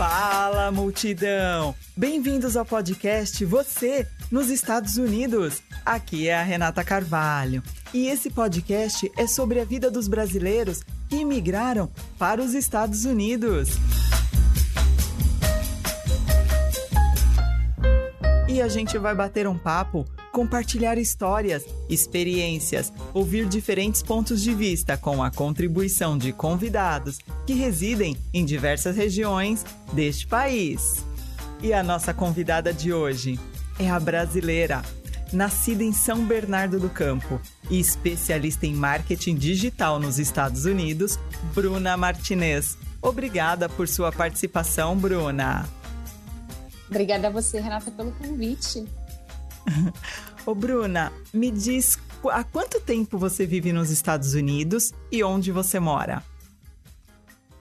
Fala, multidão! Bem-vindos ao podcast Você nos Estados Unidos. Aqui é a Renata Carvalho e esse podcast é sobre a vida dos brasileiros que imigraram para os Estados Unidos. A gente vai bater um papo, compartilhar histórias, experiências, ouvir diferentes pontos de vista com a contribuição de convidados que residem em diversas regiões deste país. E a nossa convidada de hoje é a brasileira, nascida em São Bernardo do Campo e especialista em marketing digital nos Estados Unidos, Bruna Martinez. Obrigada por sua participação, Bruna. Obrigada a você, Renata, pelo convite. Ô, Bruna, me diz há quanto tempo você vive nos Estados Unidos e onde você mora?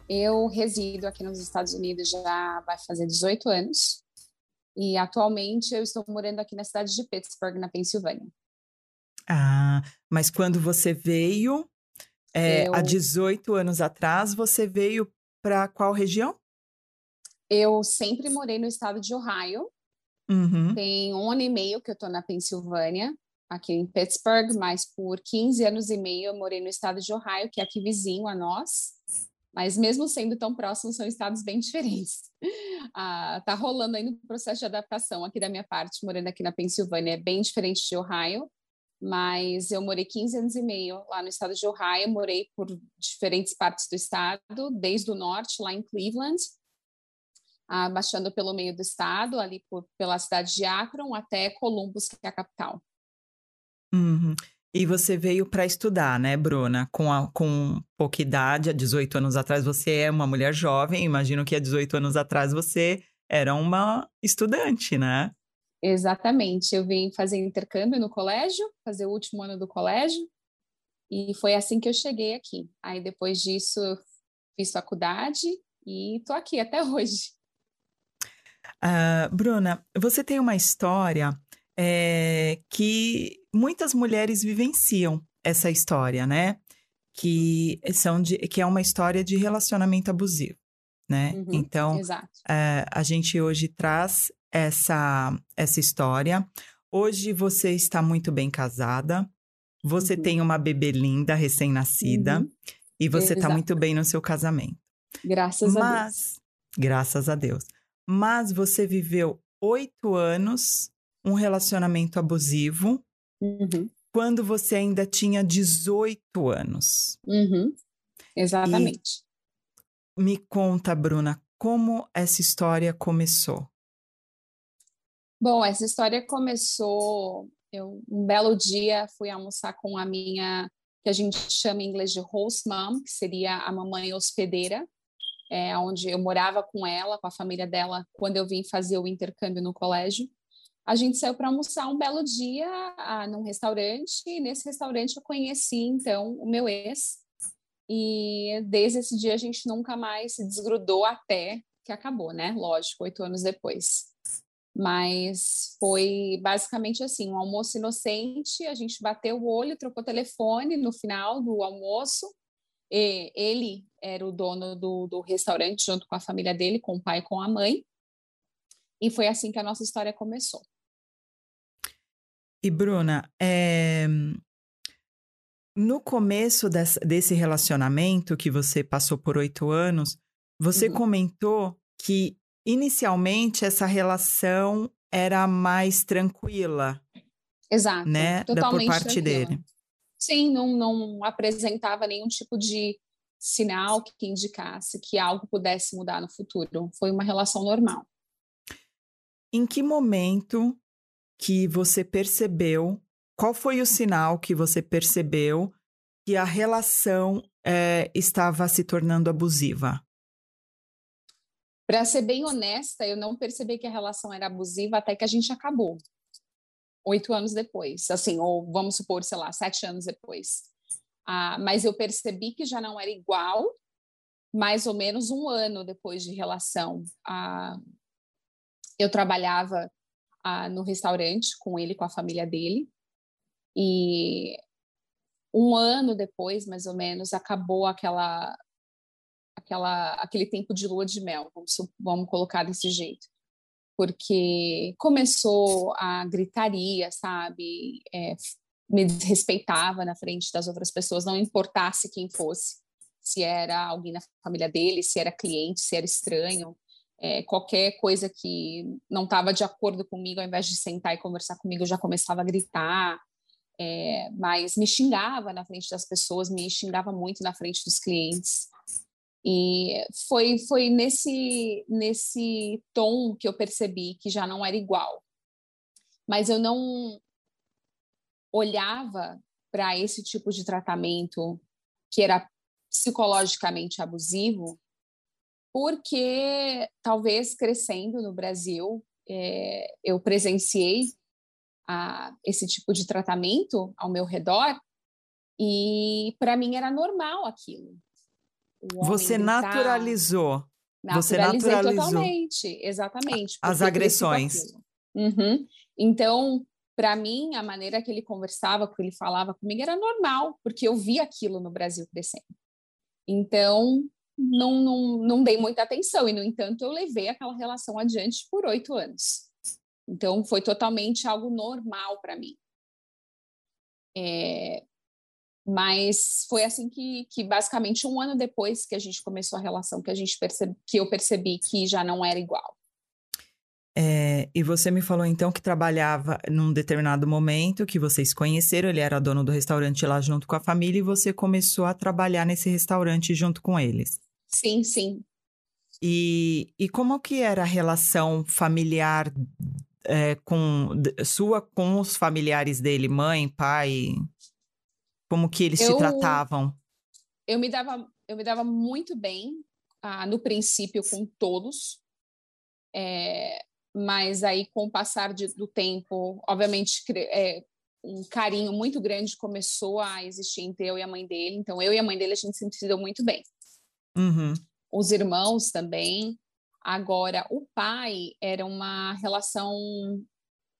Eu resido aqui nos Estados Unidos já vai fazer 18 anos. E atualmente eu estou morando aqui na cidade de Pittsburgh, na Pensilvânia. Ah, mas quando você veio, é, eu... há 18 anos atrás, você veio para qual região? Eu sempre morei no estado de Ohio. Uhum. Tem um ano e meio que eu estou na Pensilvânia, aqui em Pittsburgh, mas por 15 anos e meio eu morei no estado de Ohio, que é aqui vizinho a nós. Mas mesmo sendo tão próximos, são estados bem diferentes. Ah, tá rolando ainda o processo de adaptação aqui da minha parte, morando aqui na Pensilvânia, é bem diferente de Ohio, mas eu morei 15 anos e meio lá no estado de Ohio, morei por diferentes partes do estado, desde o norte, lá em Cleveland, ah, baixando pelo meio do estado, ali por, pela cidade de Akron, até Columbus, que é a capital. Uhum. E você veio para estudar, né, Bruna? Com, a, com pouca idade, há 18 anos atrás você é uma mulher jovem, imagino que há 18 anos atrás você era uma estudante, né? Exatamente. Eu vim fazer intercâmbio no colégio, fazer o último ano do colégio, e foi assim que eu cheguei aqui. Aí depois disso fiz faculdade e tô aqui até hoje. Uh, Bruna, você tem uma história é, que muitas mulheres vivenciam essa história, né? Que, são de, que é uma história de relacionamento abusivo, né? Uhum, então, é, a gente hoje traz essa, essa história. Hoje você está muito bem casada, você uhum. tem uma bebê linda, recém-nascida, uhum. e você está muito bem no seu casamento. Graças Mas, a Deus. Graças a Deus mas você viveu oito anos um relacionamento abusivo uhum. quando você ainda tinha 18 anos. Uhum. Exatamente. E me conta, Bruna, como essa história começou? Bom, essa história começou. Eu, um belo dia, fui almoçar com a minha, que a gente chama em inglês de host mom, que seria a mamãe hospedeira é, onde eu morava com ela, com a família dela, quando eu vim fazer o intercâmbio no colégio. A gente saiu para almoçar um belo dia ah, num restaurante, e nesse restaurante eu conheci, então, o meu ex. E desde esse dia a gente nunca mais se desgrudou até que acabou, né? Lógico, oito anos depois. Mas foi basicamente assim, um almoço inocente, a gente bateu o olho, trocou telefone no final do almoço, ele era o dono do, do restaurante junto com a família dele, com o pai e com a mãe. E foi assim que a nossa história começou. E Bruna, é... no começo desse, desse relacionamento que você passou por oito anos, você uhum. comentou que inicialmente essa relação era mais tranquila. Exato. Né? Totalmente da, por parte tranquila. dele. Sim, não, não apresentava nenhum tipo de sinal que indicasse que algo pudesse mudar no futuro. Foi uma relação normal. Em que momento que você percebeu? Qual foi o sinal que você percebeu que a relação é, estava se tornando abusiva? Para ser bem honesta, eu não percebi que a relação era abusiva até que a gente acabou oito anos depois, assim, ou vamos supor, sei lá, sete anos depois. Ah, mas eu percebi que já não era igual, mais ou menos um ano depois de relação. Ah, eu trabalhava ah, no restaurante com ele, com a família dele, e um ano depois, mais ou menos, acabou aquela aquela, aquele tempo de lua de mel, vamos, vamos colocar desse jeito. Porque começou a gritaria, sabe? É, me desrespeitava na frente das outras pessoas, não importasse quem fosse, se era alguém na família dele, se era cliente, se era estranho, é, qualquer coisa que não estava de acordo comigo, ao invés de sentar e conversar comigo, eu já começava a gritar, é, mas me xingava na frente das pessoas, me xingava muito na frente dos clientes. E foi, foi nesse, nesse tom que eu percebi que já não era igual. Mas eu não olhava para esse tipo de tratamento que era psicologicamente abusivo, porque talvez crescendo no Brasil é, eu presenciei a, esse tipo de tratamento ao meu redor e para mim era normal aquilo. Você gritar, naturalizou. Você naturalizou totalmente, exatamente. As agressões. Uhum. Então, para mim, a maneira que ele conversava, que ele falava comigo era normal, porque eu vi aquilo no Brasil crescendo. Então, não, não, não dei muita atenção, e, no entanto, eu levei aquela relação adiante por oito anos. Então, foi totalmente algo normal para mim. É, mas foi assim que, que, basicamente, um ano depois que a gente começou a relação, que, a gente percebe, que eu percebi que já não era igual. É, e você me falou então que trabalhava num determinado momento que vocês conheceram, ele era dono do restaurante lá junto com a família e você começou a trabalhar nesse restaurante junto com eles. Sim, sim. E, e como que era a relação familiar é, com sua com os familiares dele, mãe, pai? Como que eles eu, te tratavam? Eu me dava, eu me dava muito bem ah, no princípio com todos, é, mas aí com o passar de, do tempo, obviamente é, um carinho muito grande começou a existir entre eu e a mãe dele. Então eu e a mãe dele a gente sempre se deu muito bem. Uhum. Os irmãos também. Agora, o pai era uma relação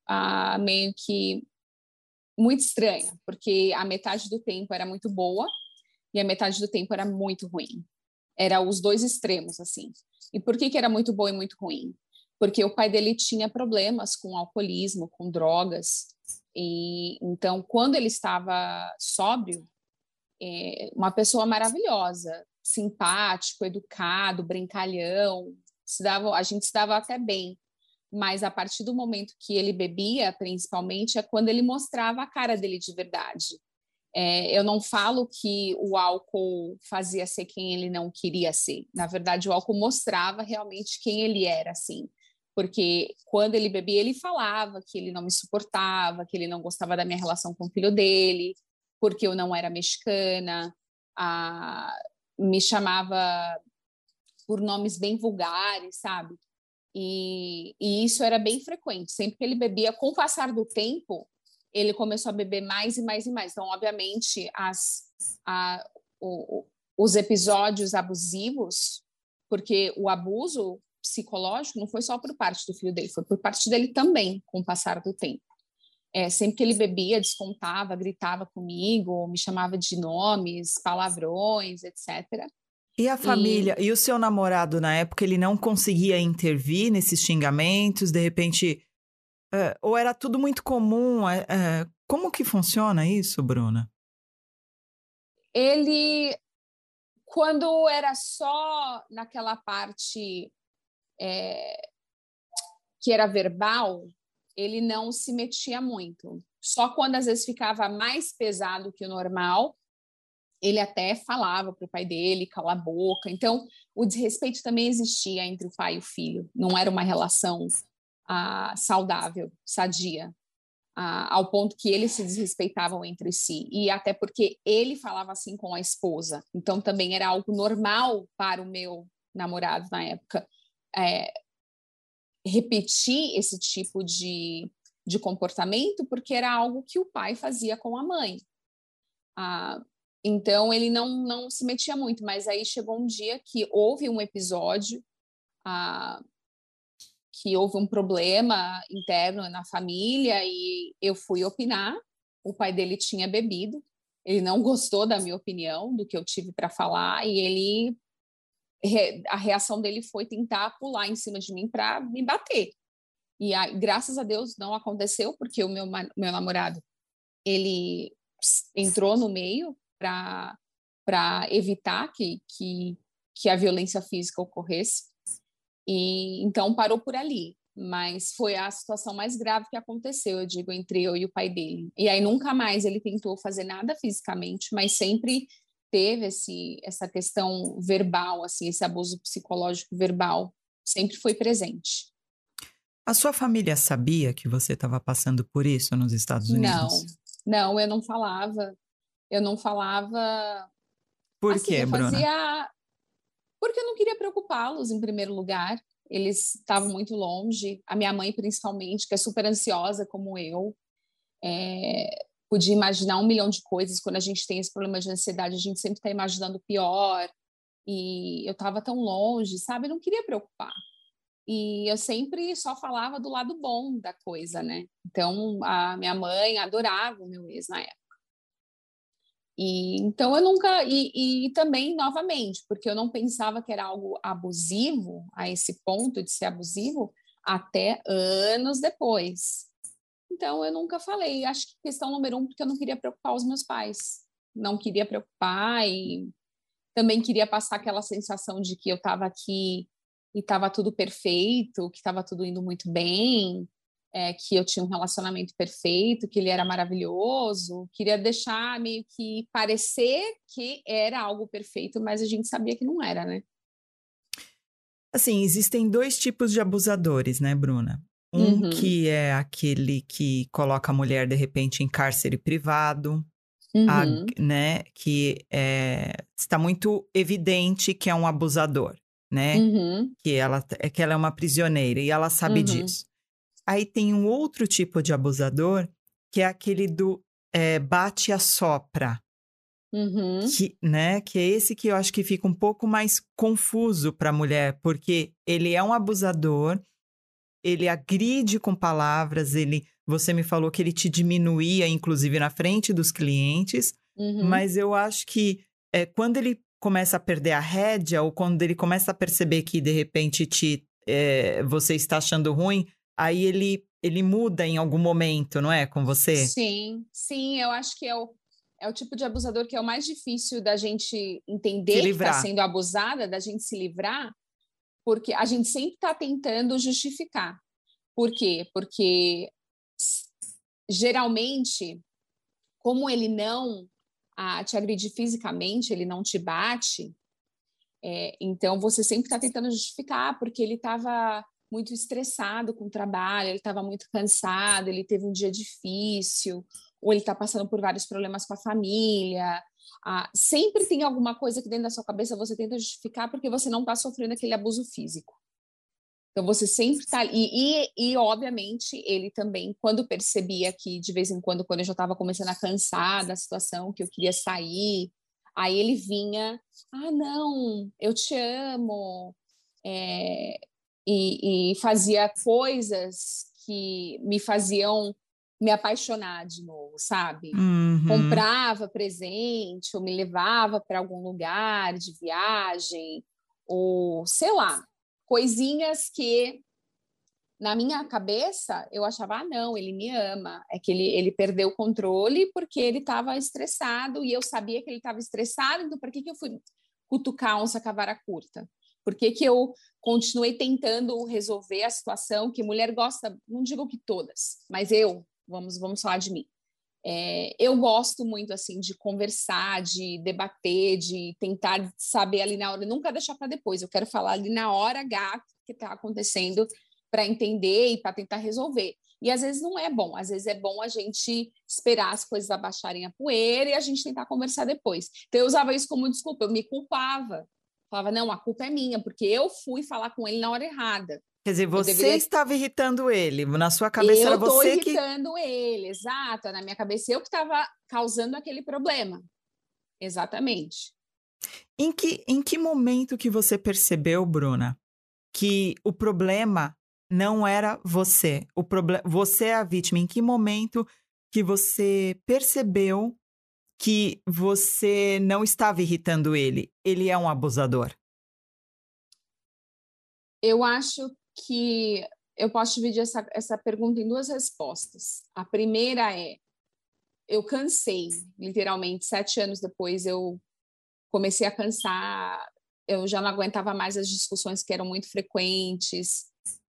ah, meio que muito estranha, porque a metade do tempo era muito boa e a metade do tempo era muito ruim. Era os dois extremos, assim. E por que, que era muito bom e muito ruim? Porque o pai dele tinha problemas com alcoolismo, com drogas. E então, quando ele estava sóbrio, é, uma pessoa maravilhosa, simpático, educado, brincalhão, se dava, a gente se dava até bem. Mas a partir do momento que ele bebia, principalmente, é quando ele mostrava a cara dele de verdade. É, eu não falo que o álcool fazia ser quem ele não queria ser. Na verdade, o álcool mostrava realmente quem ele era, assim. Porque quando ele bebia, ele falava que ele não me suportava, que ele não gostava da minha relação com o filho dele, porque eu não era mexicana. Ah, me chamava por nomes bem vulgares, sabe? E, e, isso era bem frequente. Sempre que ele bebia, com o passar do tempo, ele começou a beber mais e mais e mais. Então, obviamente, as, a, o, os episódios abusivos, porque o abuso psicológico não foi só por parte do filho dele, foi por parte dele também, com o passar do tempo. É, sempre que ele bebia, descontava, gritava comigo, me chamava de nomes, palavrões, etc. E a família? E... e, o seu namorado, na época, ele não conseguia intervir nesses xingamentos? De repente. Uh, ou era tudo muito comum? Uh, como que funciona isso, Bruna? Ele. Quando era só naquela parte é, que era verbal, ele não se metia muito. Só quando às vezes ficava mais pesado que o normal, ele até falava para o pai dele, cala a boca. Então, o desrespeito também existia entre o pai e o filho. Não era uma relação ah, saudável, sadia, ah, ao ponto que eles se desrespeitavam entre si. E até porque ele falava assim com a esposa. Então, também era algo normal para o meu namorado na época. É, repetir esse tipo de, de comportamento porque era algo que o pai fazia com a mãe. Ah, então ele não, não se metia muito, mas aí chegou um dia que houve um episódio ah, que houve um problema interno na família e eu fui opinar. O pai dele tinha bebido, ele não gostou da minha opinião, do que eu tive para falar, e ele a reação dele foi tentar pular em cima de mim para me bater. E aí, graças a Deus não aconteceu, porque o meu, meu namorado ele entrou no meio para evitar que, que, que a violência física ocorresse. E então parou por ali. Mas foi a situação mais grave que aconteceu, eu digo, entre eu e o pai dele. E aí nunca mais ele tentou fazer nada fisicamente, mas sempre teve esse, essa questão verbal, assim, esse abuso psicológico verbal, sempre foi presente. A sua família sabia que você estava passando por isso nos Estados Unidos? Não, não, eu não falava. Eu não falava. Por assim, quê, Bruna? Fazia... Porque eu não queria preocupá-los, em primeiro lugar. Eles estavam muito longe. A minha mãe, principalmente, que é super ansiosa como eu. É podia imaginar um milhão de coisas. Quando a gente tem esse problema de ansiedade, a gente sempre está imaginando pior. E eu estava tão longe, sabe? Eu não queria preocupar. E eu sempre só falava do lado bom da coisa, né? Então, a minha mãe adorava o meu ex na época. E então eu nunca e, e também novamente porque eu não pensava que era algo abusivo a esse ponto de ser abusivo até anos depois então, eu nunca falei. Acho que questão número um, porque eu não queria preocupar os meus pais. Não queria preocupar e também queria passar aquela sensação de que eu estava aqui e estava tudo perfeito, que estava tudo indo muito bem, é, que eu tinha um relacionamento perfeito, que ele era maravilhoso. Queria deixar meio que parecer que era algo perfeito, mas a gente sabia que não era, né? Assim, existem dois tipos de abusadores, né, Bruna? Um uhum. que é aquele que coloca a mulher, de repente, em cárcere privado, uhum. a, né? Que é, está muito evidente que é um abusador, né? Uhum. Que, ela, é que ela é uma prisioneira e ela sabe uhum. disso. Aí tem um outro tipo de abusador, que é aquele do é, bate a sopra. Uhum. Que, né, que é esse que eu acho que fica um pouco mais confuso para a mulher, porque ele é um abusador, ele agride com palavras, ele você me falou que ele te diminuía, inclusive, na frente dos clientes, uhum. mas eu acho que é, quando ele começa a perder a rédea, ou quando ele começa a perceber que, de repente, te, é, você está achando ruim, aí ele, ele muda em algum momento, não é? Com você? Sim, sim, eu acho que é o, é o tipo de abusador que é o mais difícil da gente entender que está sendo abusada, da gente se livrar, porque a gente sempre está tentando justificar. Por quê? Porque geralmente, como ele não ah, te agride fisicamente, ele não te bate, é, então você sempre está tentando justificar, porque ele estava muito estressado com o trabalho, ele estava muito cansado, ele teve um dia difícil, ou ele está passando por vários problemas com a família, ah, sempre tem alguma coisa que dentro da sua cabeça você tenta justificar porque você não está sofrendo aquele abuso físico. Então você sempre está e, e, e, obviamente ele também quando percebia que de vez em quando quando eu já estava começando a cansar da situação que eu queria sair, aí ele vinha, ah não, eu te amo, é, e, e fazia coisas que me faziam me apaixonar de novo, sabe? Uhum. Comprava presente, ou me levava para algum lugar de viagem, ou sei lá, coisinhas que na minha cabeça eu achava, ah, não, ele me ama, é que ele, ele perdeu o controle porque ele estava estressado e eu sabia que ele estava estressado, então por que, que eu fui cutucar onça com a vara curta? Por que, que eu continuei tentando resolver a situação que mulher gosta, não digo que todas, mas eu, vamos, vamos falar de mim. É, eu gosto muito assim de conversar, de debater, de tentar saber ali na hora, nunca deixar para depois. Eu quero falar ali na hora H que está acontecendo para entender e para tentar resolver. E às vezes não é bom, às vezes é bom a gente esperar as coisas abaixarem a poeira e a gente tentar conversar depois. Então eu usava isso como desculpa, eu me culpava. Falava, não, a culpa é minha, porque eu fui falar com ele na hora errada. Quer dizer, você deveria... estava irritando ele, na sua cabeça eu era você que... Eu irritando ele, exato, na minha cabeça eu que estava causando aquele problema. Exatamente. Em que, em que momento que você percebeu, Bruna, que o problema não era você, o problema, você é a vítima? Em que momento que você percebeu que você não estava irritando ele? Ele é um abusador? Eu acho que eu posso dividir essa, essa pergunta em duas respostas. A primeira é: eu cansei, literalmente, sete anos depois eu comecei a cansar, eu já não aguentava mais as discussões que eram muito frequentes,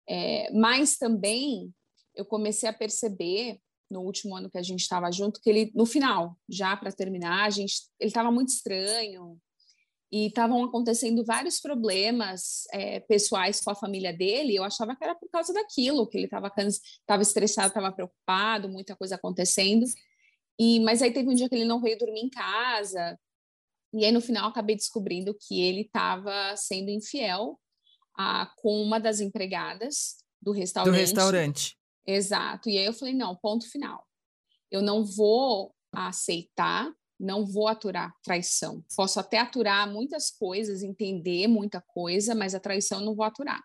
é, mas também eu comecei a perceber no último ano que a gente estava junto que ele no final já para terminar a gente ele estava muito estranho e estavam acontecendo vários problemas é, pessoais com a família dele eu achava que era por causa daquilo que ele estava estava estressado estava preocupado muita coisa acontecendo e mas aí teve um dia que ele não veio dormir em casa e aí no final acabei descobrindo que ele estava sendo infiel a, com uma das empregadas do restaurante. Do restaurante. Exato. E aí eu falei, não, ponto final. Eu não vou aceitar, não vou aturar traição. Posso até aturar muitas coisas, entender muita coisa, mas a traição não vou aturar.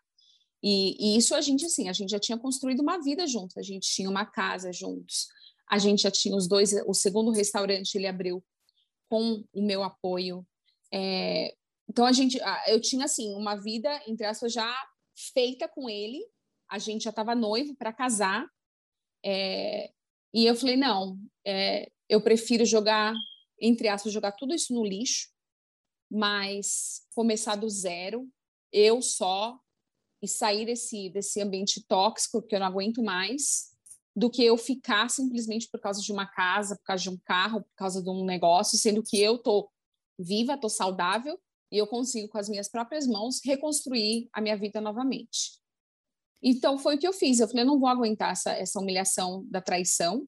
E, e, isso a gente, assim, a gente já tinha construído uma vida juntos, a gente tinha uma casa juntos, a gente já tinha os dois, o segundo restaurante ele abriu com o meu apoio. É, então a gente, eu tinha assim uma vida entre aspas já feita com ele. A gente já estava noivo para casar. É, e eu falei não, é, eu prefiro jogar entre aspas jogar tudo isso no lixo, mas começar do zero, eu só e sair desse desse ambiente tóxico que eu não aguento mais do que eu ficar simplesmente por causa de uma casa, por causa de um carro, por causa de um negócio, sendo que eu tô viva, tô saudável e eu consigo com as minhas próprias mãos reconstruir a minha vida novamente. Então foi o que eu fiz. Eu falei, eu não vou aguentar essa, essa humilhação da traição.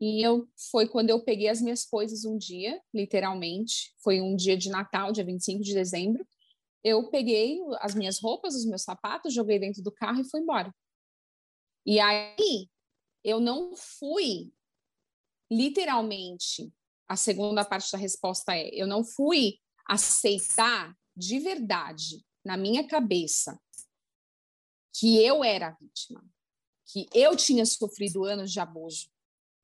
E eu foi quando eu peguei as minhas coisas um dia, literalmente, foi um dia de Natal, dia 25 de dezembro. Eu peguei as minhas roupas, os meus sapatos, joguei dentro do carro e fui embora. E aí eu não fui literalmente. A segunda parte da resposta é: eu não fui aceitar de verdade na minha cabeça que eu era a vítima, que eu tinha sofrido anos de abuso.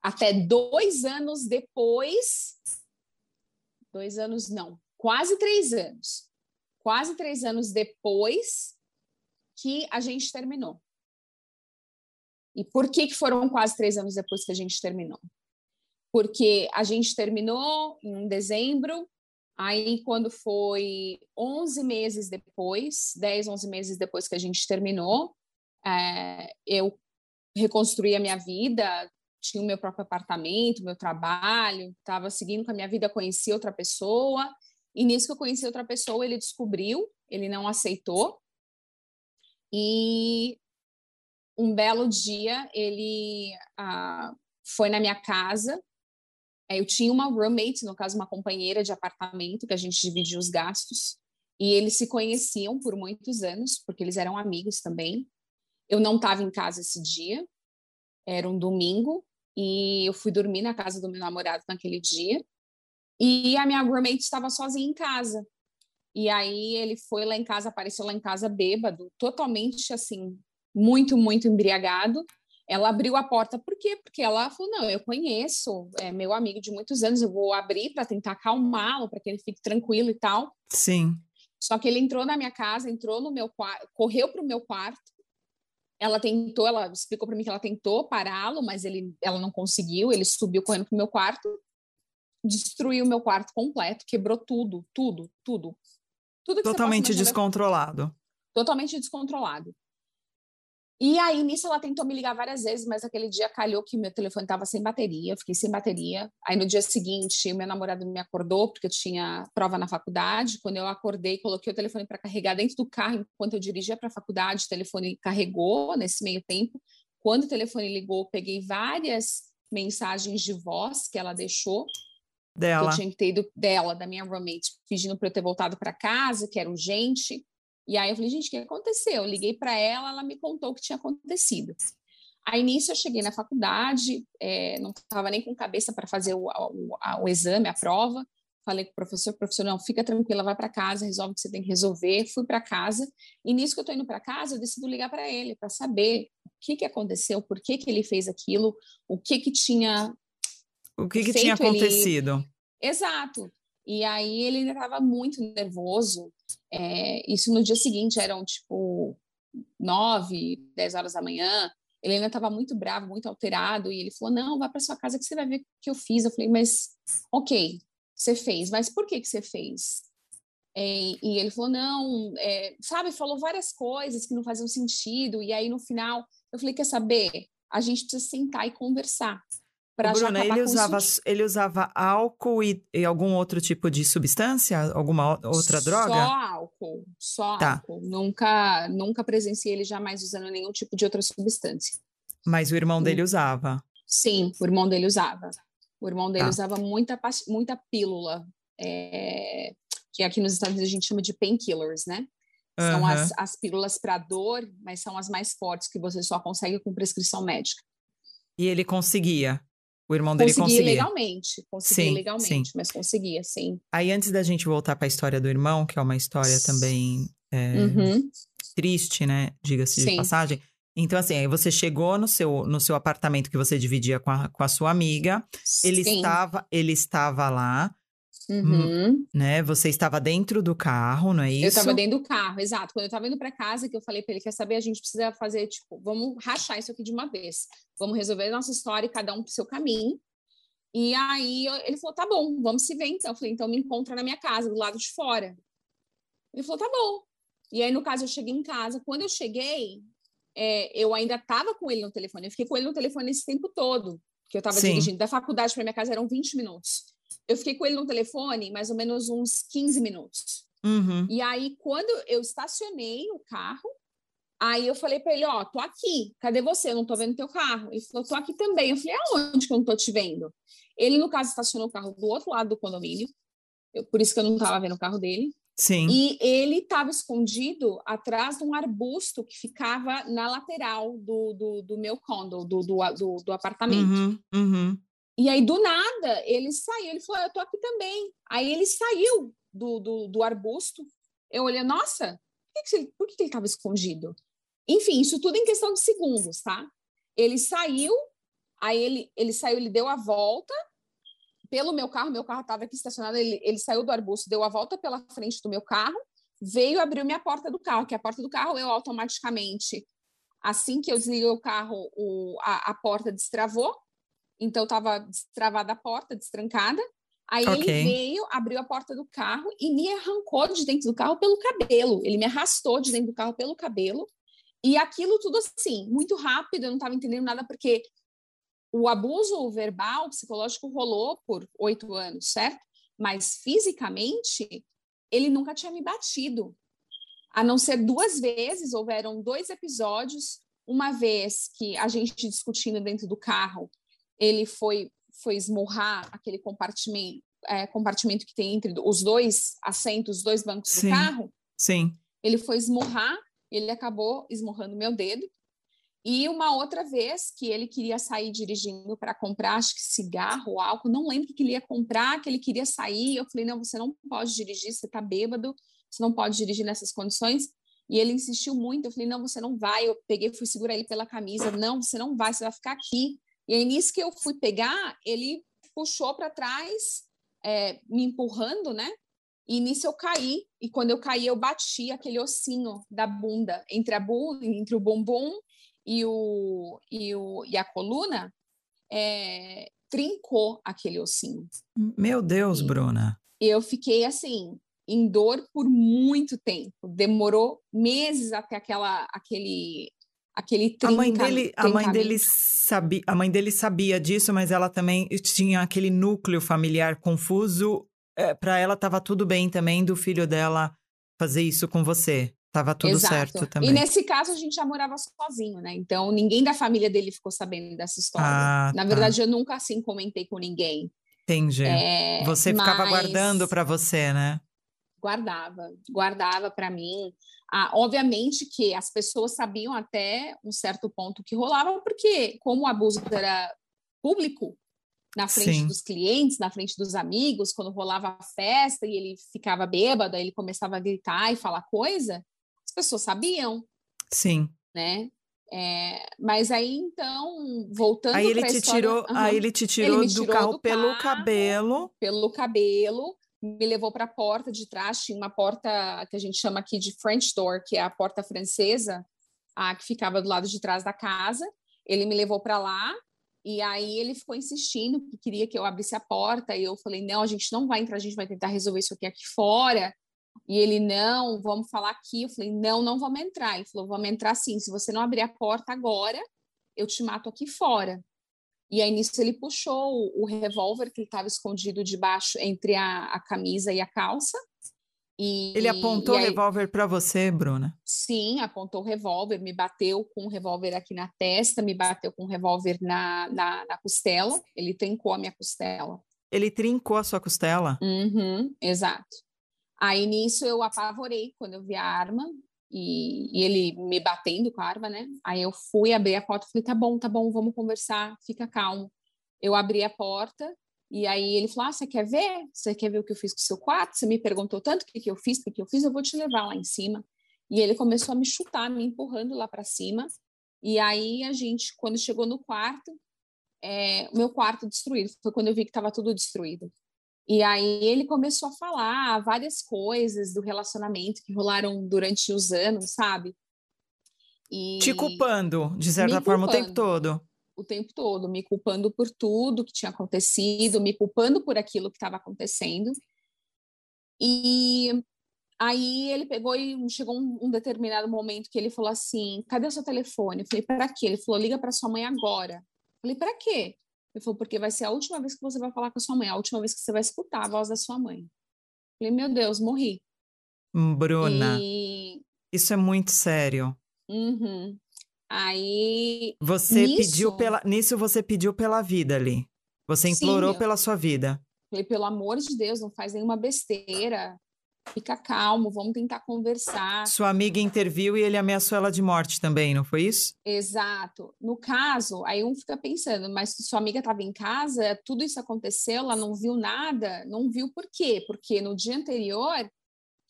Até dois anos depois, dois anos não, quase três anos, quase três anos depois que a gente terminou. E por que, que foram quase três anos depois que a gente terminou? Porque a gente terminou em dezembro, aí quando foi 11 meses depois, 10, 11 meses depois que a gente terminou, é, eu reconstruí a minha vida, tinha o meu próprio apartamento, meu trabalho, estava seguindo com a minha vida, conheci outra pessoa, e nisso que eu conheci outra pessoa, ele descobriu, ele não aceitou, e um belo dia ele ah, foi na minha casa. Eu tinha uma roommate, no caso, uma companheira de apartamento, que a gente dividia os gastos. E eles se conheciam por muitos anos, porque eles eram amigos também. Eu não estava em casa esse dia, era um domingo, e eu fui dormir na casa do meu namorado naquele dia. E a minha roommate estava sozinha em casa. E aí ele foi lá em casa, apareceu lá em casa bêbado, totalmente assim, muito, muito embriagado. Ela abriu a porta, por quê? Porque ela falou: não, eu conheço, é meu amigo de muitos anos, eu vou abrir para tentar acalmá-lo, para que ele fique tranquilo e tal. Sim. Só que ele entrou na minha casa, entrou no meu quarto, correu para o meu quarto. Ela tentou, ela explicou para mim que ela tentou pará-lo, mas ele, ela não conseguiu. Ele subiu correndo para o meu quarto, destruiu o meu quarto completo, quebrou tudo, tudo, tudo. tudo Totalmente descontrolado. Totalmente descontrolado. E aí, nisso, ela tentou me ligar várias vezes, mas aquele dia calhou que meu telefone estava sem bateria, fiquei sem bateria. Aí, no dia seguinte, o meu namorado me acordou, porque eu tinha prova na faculdade. Quando eu acordei, coloquei o telefone para carregar dentro do carro enquanto eu dirigia para a faculdade. O telefone carregou nesse meio tempo. Quando o telefone ligou, peguei várias mensagens de voz que ela deixou. Dela. Que eu tinha que ter ido dela, da minha roommate, pedindo para eu ter voltado para casa, que era urgente. E aí eu falei, gente, o que aconteceu? Eu liguei para ela, ela me contou o que tinha acontecido. Aí nisso eu cheguei na faculdade, é, não estava nem com cabeça para fazer o, o, a, o, exame, a prova. Falei com o professor, professor, não, fica tranquila, vai para casa, resolve o que você tem que resolver. Fui para casa e nisso que eu estou indo para casa, eu decido ligar para ele para saber o que que aconteceu, por que que ele fez aquilo, o que que tinha o que que tinha acontecido. Ele... Exato. E aí ele ainda estava muito nervoso. É, isso no dia seguinte eram tipo nove, dez horas da manhã. Ele ainda estava muito bravo, muito alterado, e ele falou: Não, vá para sua casa que você vai ver o que eu fiz. Eu falei: Mas, ok, você fez, mas por que, que você fez? É, e ele falou: Não, é, sabe, falou várias coisas que não faziam sentido, e aí no final eu falei: Quer saber? A gente precisa sentar e conversar. Bruna, ele usava, ele usava álcool e, e, algum outro tipo de substância? Alguma outra droga? Só álcool, só tá. álcool. Nunca, nunca presenciei ele jamais usando nenhum tipo de outra substância. Mas o irmão dele usava? Sim, o irmão dele usava. O irmão dele tá. usava muita, muita pílula, é, que aqui nos Estados Unidos a gente chama de painkillers, né? São uhum. as, as pílulas para dor, mas são as mais fortes que você só consegue com prescrição médica. E ele conseguia? O irmão dele conseguia. Conseguia legalmente, conseguia sim, legalmente, sim. mas conseguia, sim. Aí, antes da gente voltar para a história do irmão, que é uma história também é, uhum. triste, né? Diga-se de passagem. Então, assim, aí você chegou no seu, no seu apartamento que você dividia com a, com a sua amiga. Ele estava, ele estava lá. Uhum. Né? Você estava dentro do carro, não é isso? Eu estava dentro do carro, exato. Quando eu estava indo para casa, que eu falei para ele, quer saber, a gente precisa fazer, tipo, vamos rachar isso aqui de uma vez. Vamos resolver a nossa história, cada um pro seu caminho. E aí ele falou, tá bom, vamos se ver então. Eu falei, então me encontra na minha casa, do lado de fora. Ele falou, tá bom. E aí, no caso, eu cheguei em casa. Quando eu cheguei, é, eu ainda estava com ele no telefone. Eu fiquei com ele no telefone esse tempo todo, que eu estava dirigindo. Da faculdade para minha casa eram 20 minutos eu fiquei com ele no telefone mais ou menos uns 15 minutos. Uhum. E aí, quando eu estacionei o carro, aí eu falei para ele: Ó, oh, tô aqui, cadê você? Eu não tô vendo teu carro. Ele falou: tô aqui também. Eu falei: aonde que eu não tô te vendo? Ele, no caso, estacionou o carro do outro lado do condomínio, eu, por isso que eu não tava vendo o carro dele. Sim. E ele estava escondido atrás de um arbusto que ficava na lateral do, do, do meu condo, do, do, do, do apartamento. Uhum, uhum. E aí, do nada, ele saiu. Ele falou: Eu tô aqui também. Aí ele saiu do, do, do arbusto. Eu olhei: Nossa, por que, que, ele, por que, que ele estava escondido? Enfim, isso tudo em questão de segundos, tá? Ele saiu, aí ele, ele saiu, ele deu a volta pelo meu carro. Meu carro estava aqui estacionado. Ele, ele saiu do arbusto, deu a volta pela frente do meu carro, veio abriu minha porta do carro, que a porta do carro eu automaticamente, assim que eu desliguei o carro, o, a, a porta destravou então estava destravada a porta, destrancada. Aí okay. ele veio, abriu a porta do carro e me arrancou de dentro do carro pelo cabelo. Ele me arrastou de dentro do carro pelo cabelo. E aquilo tudo assim, muito rápido, eu não estava entendendo nada, porque o abuso verbal, psicológico, rolou por oito anos, certo? Mas fisicamente, ele nunca tinha me batido. A não ser duas vezes, houveram dois episódios. Uma vez que a gente discutindo dentro do carro, ele foi foi esmurrar aquele compartimento, é, compartimento que tem entre os dois assentos, os dois bancos sim, do carro. Sim. Ele foi esmurrar, ele acabou esmurrando meu dedo. E uma outra vez que ele queria sair dirigindo para comprar, acho que cigarro, álcool, não lembro o que ele ia comprar, que ele queria sair. Eu falei: não, você não pode dirigir, você está bêbado, você não pode dirigir nessas condições. E ele insistiu muito. Eu falei: não, você não vai. Eu peguei, fui segurar ele pela camisa: não, você não vai, você vai ficar aqui. E aí, nisso que eu fui pegar, ele puxou para trás, é, me empurrando, né? E nisso eu caí, e quando eu caí, eu bati aquele ossinho da bunda, entre a bunda, entre o bumbum e, o, e, o, e a coluna, é, trincou aquele ossinho. Meu Deus, e, Bruna! Eu fiquei assim, em dor por muito tempo. Demorou meses até aquela, aquele, aquele trinca, a mãe dele a mãe dele sabia a mãe dele sabia disso mas ela também tinha aquele núcleo familiar confuso. É, para ela estava tudo bem também do filho dela fazer isso com você. Tava tudo Exato. certo também. e nesse caso a gente já morava sozinho né? Então ninguém da família dele ficou sabendo dessa história. Ah, na tá. verdade eu nunca assim comentei com ninguém. Entendi. É, você ficava mas... guardando para você né? Guardava guardava para mim ah, obviamente que as pessoas sabiam até um certo ponto que rolava, porque como o abuso era público, na frente Sim. dos clientes, na frente dos amigos, quando rolava a festa e ele ficava bêbado, ele começava a gritar e falar coisa, as pessoas sabiam. Sim. Né? É, mas aí então, voltando aí ele te história, tirou, uhum, aí ele te tirou, ele tirou do carro do pelo carro, cabelo, pelo cabelo, me levou para a porta de trás, tinha uma porta que a gente chama aqui de French door, que é a porta francesa, a que ficava do lado de trás da casa. Ele me levou para lá e aí ele ficou insistindo que queria que eu abrisse a porta e eu falei: "Não, a gente não vai entrar, a gente vai tentar resolver isso aqui aqui fora". E ele: "Não, vamos falar aqui". Eu falei: "Não, não vamos entrar". Ele falou: "Vamos entrar sim. Se você não abrir a porta agora, eu te mato aqui fora". E aí nisso ele puxou o, o revólver que estava escondido debaixo entre a, a camisa e a calça e, ele apontou aí, o revólver para você, Bruna? Sim, apontou o revólver, me bateu com o revólver aqui na testa, me bateu com o revólver na, na, na, costela, ele trincou a minha costela. Ele trincou a sua costela? Uhum, exato. Aí nisso eu apavorei quando eu vi a arma e, e, ele me batendo com a arma, né? Aí eu fui abrir a porta, falei: tá bom, tá bom, vamos conversar, fica calmo. Eu abri a porta e aí ele falou: ah, você quer ver? Você quer ver o que eu fiz com o seu quarto? Você me perguntou tanto o que, que eu fiz, o que, que eu fiz, eu vou te levar lá em cima. E ele começou a me chutar, me empurrando lá para cima. E aí a gente, quando chegou no quarto, é, o meu quarto destruído, foi quando eu vi que estava tudo destruído. E aí ele começou a falar várias coisas do relacionamento que rolaram durante os anos, sabe? E... Te culpando, de certa forma, culpando. o tempo todo o tempo todo, me culpando por tudo que tinha acontecido, me culpando por aquilo que estava acontecendo. E aí ele pegou e chegou um, um, determinado momento que ele falou assim: "Cadê o seu telefone?" Eu falei: "Para quê?" Ele falou: "Liga para sua mãe agora." Eu falei: "Para quê?" Ele falou: "Porque vai ser a última vez que você vai falar com a sua mãe, a última vez que você vai escutar a voz da sua mãe." Eu falei: "Meu Deus, morri." Bruna. E... Isso é muito sério. Uhum. Aí. Você nisso, pediu pela. Nisso você pediu pela vida ali. Você implorou sim, pela sua vida. Falei, pelo amor de Deus, não faz nenhuma besteira. Fica calmo, vamos tentar conversar. Sua amiga interviu e ele ameaçou ela de morte também, não foi isso? Exato. No caso, aí um fica pensando, mas sua amiga estava em casa, tudo isso aconteceu, ela não viu nada, não viu por quê? Porque no dia anterior,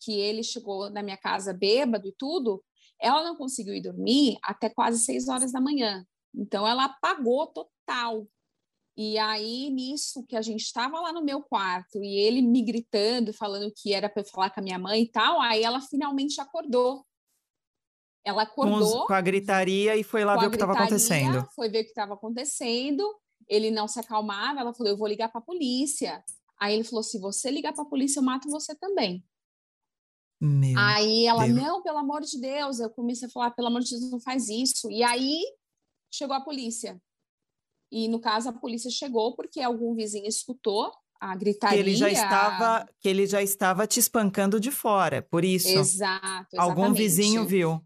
que ele chegou na minha casa bêbado e tudo, ela não conseguiu ir dormir até quase seis horas da manhã. Então, ela apagou total. E aí, nisso que a gente estava lá no meu quarto e ele me gritando, falando que era para eu falar com a minha mãe e tal, aí ela finalmente acordou. Ela acordou. Com, com a gritaria e foi lá ver o que estava acontecendo. Foi ver o que estava acontecendo. Ele não se acalmava. Ela falou: Eu vou ligar para a polícia. Aí ele falou: Se você ligar para a polícia, eu mato você também. Meu aí ela, Deus. não, pelo amor de Deus, eu comecei a falar, pelo amor de Deus, não faz isso. E aí chegou a polícia. E no caso a polícia chegou porque algum vizinho escutou a gritaria. Que ele já estava, que ele já estava te espancando de fora, por isso. Exato. Exatamente. Algum vizinho viu.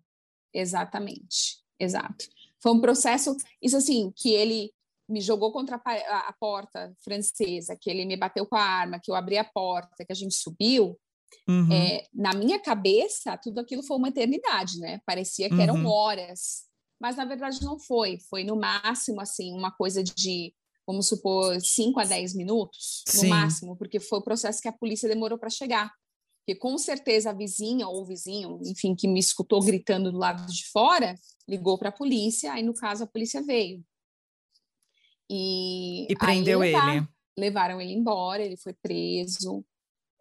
Exatamente. Exato. Foi um processo, isso assim, que ele me jogou contra a, a porta francesa, que ele me bateu com a arma, que eu abri a porta, que a gente subiu, Uhum. É, na minha cabeça, tudo aquilo foi uma eternidade, né? Parecia que uhum. eram horas, mas na verdade não foi. Foi no máximo, assim, uma coisa de, vamos supor, 5 a 10 minutos, no Sim. máximo, porque foi o processo que a polícia demorou para chegar. Porque com certeza a vizinha ou o vizinho, enfim, que me escutou gritando do lado de fora, ligou para a polícia, aí no caso a polícia veio. E, e prendeu levar, ele. Levaram ele embora, ele foi preso.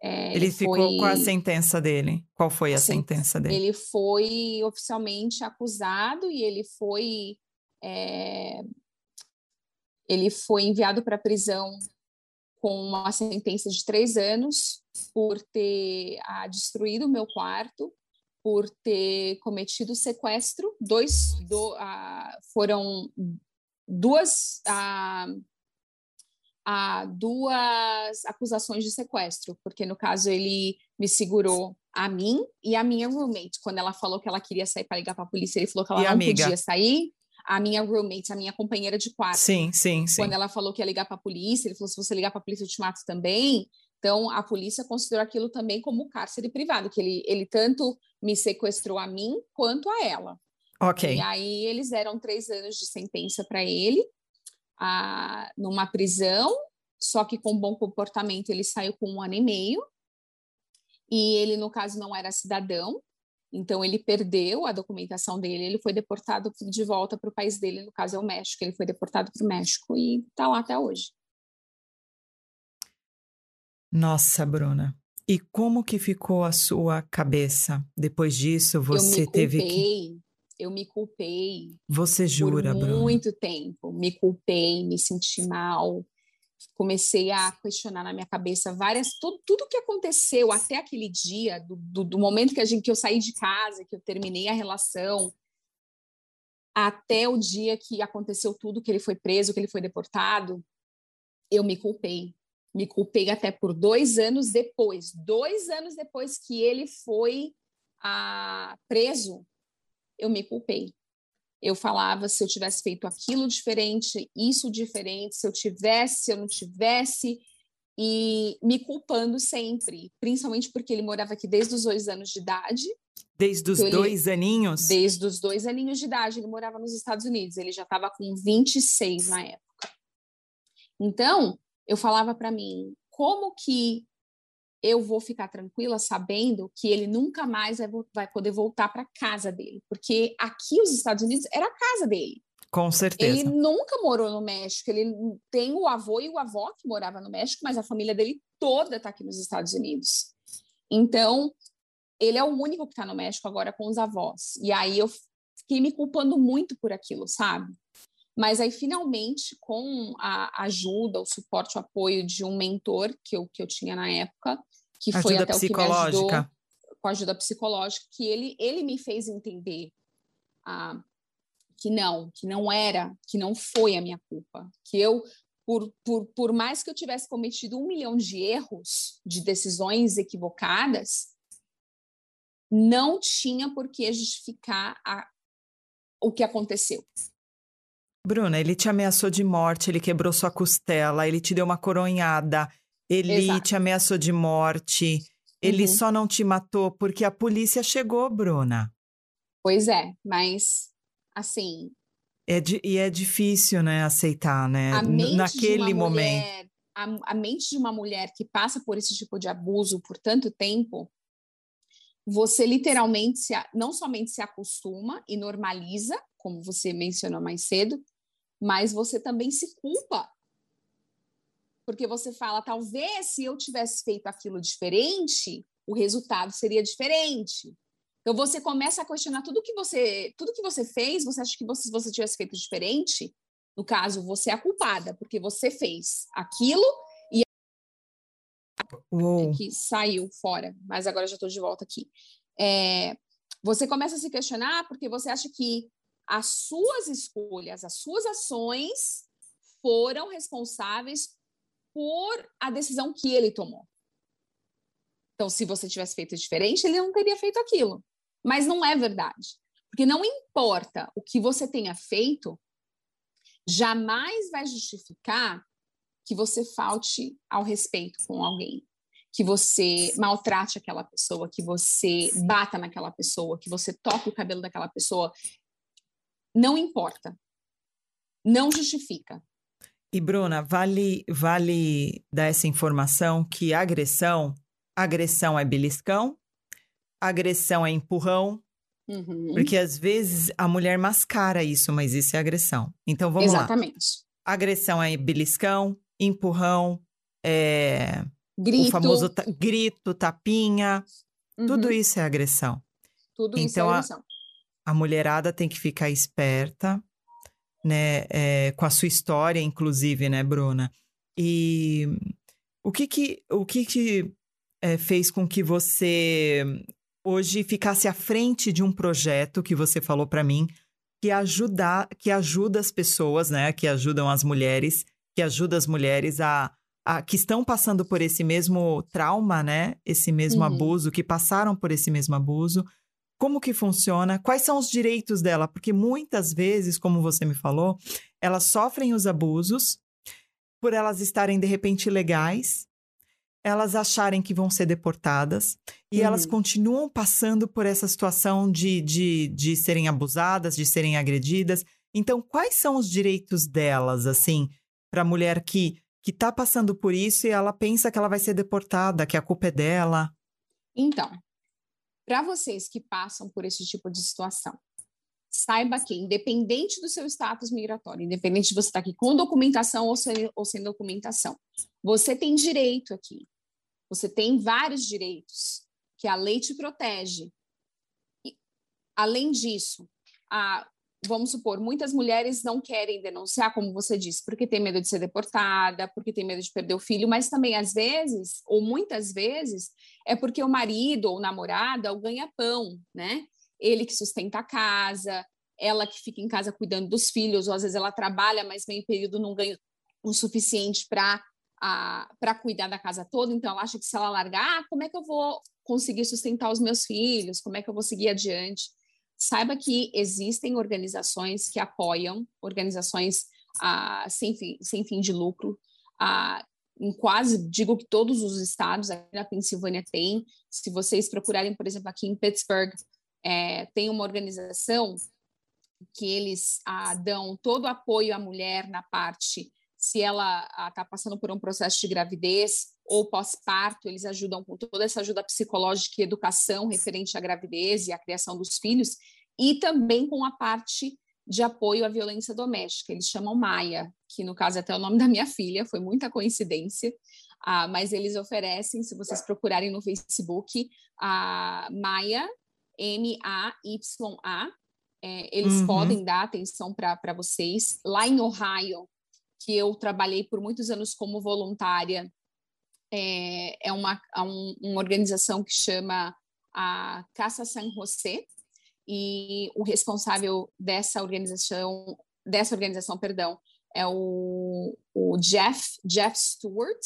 É, ele, ele ficou foi... com a sentença dele. Qual foi a Sim, sentença dele? Ele foi oficialmente acusado e ele foi é... ele foi enviado para a prisão com uma sentença de três anos por ter ah, destruído o meu quarto, por ter cometido sequestro. Dois do, ah, foram duas ah, a duas acusações de sequestro, porque no caso ele me segurou a mim e a minha roommate. Quando ela falou que ela queria sair para ligar para a polícia, ele falou que ela e não amiga? podia sair. A minha roommate, a minha companheira de quarto. Sim, sim, sim. Quando ela falou que ia ligar para a polícia, ele falou: se você ligar para a polícia, eu te mato também. Então, a polícia considerou aquilo também como cárcere privado, que ele, ele tanto me sequestrou a mim quanto a ela. Ok. E aí eles deram três anos de sentença para ele a, numa prisão, só que com bom comportamento ele saiu com um ano e meio. E ele, no caso, não era cidadão, então ele perdeu a documentação dele, ele foi deportado de volta para o país dele, no caso é o México, ele foi deportado para o México e está lá até hoje. Nossa, Bruna. E como que ficou a sua cabeça depois disso? Você teve que eu me culpei. Você jura, por muito tempo. Me culpei, me senti mal. Comecei a questionar na minha cabeça várias tudo, tudo que aconteceu até aquele dia, do, do, do momento que a gente que eu saí de casa, que eu terminei a relação, até o dia que aconteceu tudo, que ele foi preso, que ele foi deportado, eu me culpei. Me culpei até por dois anos depois. Dois anos depois que ele foi ah, preso, eu me culpei. Eu falava se eu tivesse feito aquilo diferente, isso diferente, se eu tivesse, se eu não tivesse, e me culpando sempre, principalmente porque ele morava aqui desde os dois anos de idade. Desde os então, dois aninhos? Desde os dois aninhos de idade, ele morava nos Estados Unidos, ele já estava com 26 na época. Então, eu falava para mim, como que eu vou ficar tranquila sabendo que ele nunca mais vai, vai poder voltar para casa dele, porque aqui os Estados Unidos era a casa dele. Com certeza. Ele nunca morou no México. Ele tem o avô e o avó que morava no México, mas a família dele toda está aqui nos Estados Unidos. Então, ele é o único que está no México agora com os avós. E aí eu fiquei me culpando muito por aquilo, sabe? Mas aí, finalmente, com a ajuda, o suporte, o apoio de um mentor que eu, que eu tinha na época, que ajuda foi até o que me ajudou com a ajuda psicológica, que ele, ele me fez entender ah, que não, que não era, que não foi a minha culpa, que eu, por, por, por mais que eu tivesse cometido um milhão de erros, de decisões equivocadas, não tinha por que justificar a, o que aconteceu. Bruna, ele te ameaçou de morte, ele quebrou sua costela, ele te deu uma coronhada, ele Exato. te ameaçou de morte, ele uhum. só não te matou porque a polícia chegou, Bruna. Pois é, mas assim. É de, e é difícil, né, aceitar, né? Naquele momento. Mulher, a, a mente de uma mulher que passa por esse tipo de abuso por tanto tempo, você literalmente se, não somente se acostuma e normaliza, como você mencionou mais cedo, mas você também se culpa. Porque você fala, talvez se eu tivesse feito aquilo diferente, o resultado seria diferente. Então você começa a questionar tudo que você, tudo que você fez, você acha que você, se você tivesse feito diferente, no caso, você é a culpada, porque você fez aquilo e Uou. que saiu fora, mas agora já estou de volta aqui. É, você começa a se questionar porque você acha que as suas escolhas, as suas ações foram responsáveis por a decisão que ele tomou. Então, se você tivesse feito diferente, ele não teria feito aquilo. Mas não é verdade. Porque não importa o que você tenha feito, jamais vai justificar que você falte ao respeito com alguém, que você maltrate aquela pessoa, que você bata naquela pessoa, que você toque o cabelo daquela pessoa. Não importa. Não justifica. E Bruna, vale vale dar essa informação que agressão, agressão é beliscão, agressão é empurrão, uhum. porque às vezes a mulher mascara isso, mas isso é agressão. Então vamos Exatamente. lá. Exatamente. Agressão é beliscão, empurrão, é grito. o famoso ta grito, tapinha, uhum. tudo isso é agressão. Tudo então, isso é agressão. A, a mulherada tem que ficar esperta, né, é, com a sua história, inclusive, né, Bruna? E o que que, o que, que é, fez com que você hoje ficasse à frente de um projeto que você falou para mim que ajuda, que ajuda as pessoas, né, que ajudam as mulheres, que ajuda as mulheres a, a que estão passando por esse mesmo trauma, né, esse mesmo uhum. abuso, que passaram por esse mesmo abuso, como que funciona, quais são os direitos dela, porque muitas vezes, como você me falou, elas sofrem os abusos por elas estarem de repente legais, elas acharem que vão ser deportadas e uhum. elas continuam passando por essa situação de, de, de serem abusadas, de serem agredidas. Então, quais são os direitos delas, assim, para a mulher que que está passando por isso e ela pensa que ela vai ser deportada, que a culpa é dela? Então, para vocês que passam por esse tipo de situação, saiba que, independente do seu status migratório, independente de você estar tá aqui com documentação ou sem, ou sem documentação, você tem direito aqui. Você tem vários direitos que a lei te protege. E, além disso, ah, vamos supor, muitas mulheres não querem denunciar, como você disse, porque tem medo de ser deportada, porque tem medo de perder o filho, mas também às vezes, ou muitas vezes, é porque o marido ou namorado é o ganha-pão, né? Ele que sustenta a casa, ela que fica em casa cuidando dos filhos, ou às vezes ela trabalha, mas meio período não ganha o suficiente para para cuidar da casa toda, então ela acha que se ela largar, ah, como é que eu vou conseguir sustentar os meus filhos? Como é que eu vou seguir adiante? Saiba que existem organizações que apoiam, organizações ah, sem, fim, sem fim de lucro, ah, em quase, digo que todos os estados, aqui na Pensilvânia tem, se vocês procurarem, por exemplo, aqui em Pittsburgh, é, tem uma organização que eles ah, dão todo o apoio à mulher na parte, se ela está passando por um processo de gravidez, ou pós-parto, eles ajudam com toda essa ajuda psicológica e educação referente à gravidez e à criação dos filhos, e também com a parte de apoio à violência doméstica. Eles chamam Maia, que no caso é até o nome da minha filha, foi muita coincidência, ah, mas eles oferecem, se vocês procurarem no Facebook, a Maia, M-A-Y-A, é, eles uhum. podem dar atenção para vocês. Lá em Ohio, que eu trabalhei por muitos anos como voluntária é, é uma, é um, uma organização que chama a Casa San José e o responsável dessa organização dessa organização, perdão, é o, o Jeff Jeff Stewart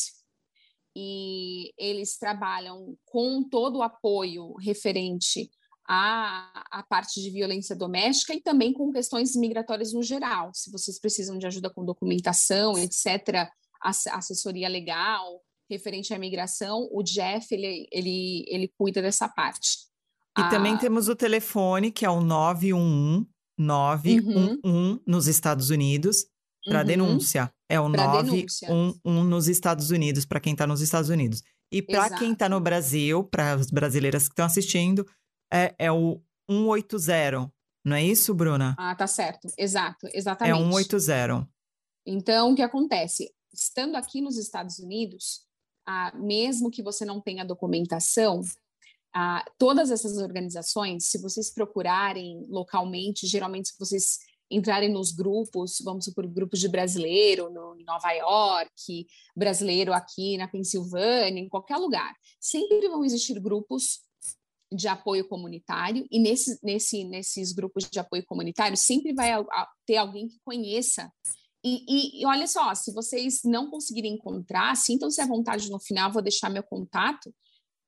e eles trabalham com todo o apoio referente à, à parte de violência doméstica e também com questões migratórias no geral. Se vocês precisam de ajuda com documentação, etc., assessoria legal, referente à imigração, o Jeff, ele, ele, ele cuida dessa parte. E ah, também temos o telefone, que é o 911 911 uhum. nos Estados Unidos, para uhum. denúncia. É o pra 911 denúncia. nos Estados Unidos, para quem está nos Estados Unidos. E para quem está no Brasil, para as brasileiras que estão assistindo, é, é o 180. Não é isso, Bruna? Ah, tá certo. Exato, exatamente. É 180. Então, o que acontece? Estando aqui nos Estados Unidos, ah, mesmo que você não tenha documentação, ah, todas essas organizações, se vocês procurarem localmente, geralmente se vocês entrarem nos grupos, vamos supor, grupos de brasileiro no, em Nova York, brasileiro aqui na Pensilvânia, em qualquer lugar, sempre vão existir grupos de apoio comunitário e nesse, nesse, nesses grupos de apoio comunitário sempre vai ter alguém que conheça e, e, e, olha só, se vocês não conseguirem encontrar, sintam-se à vontade no final, vou deixar meu contato.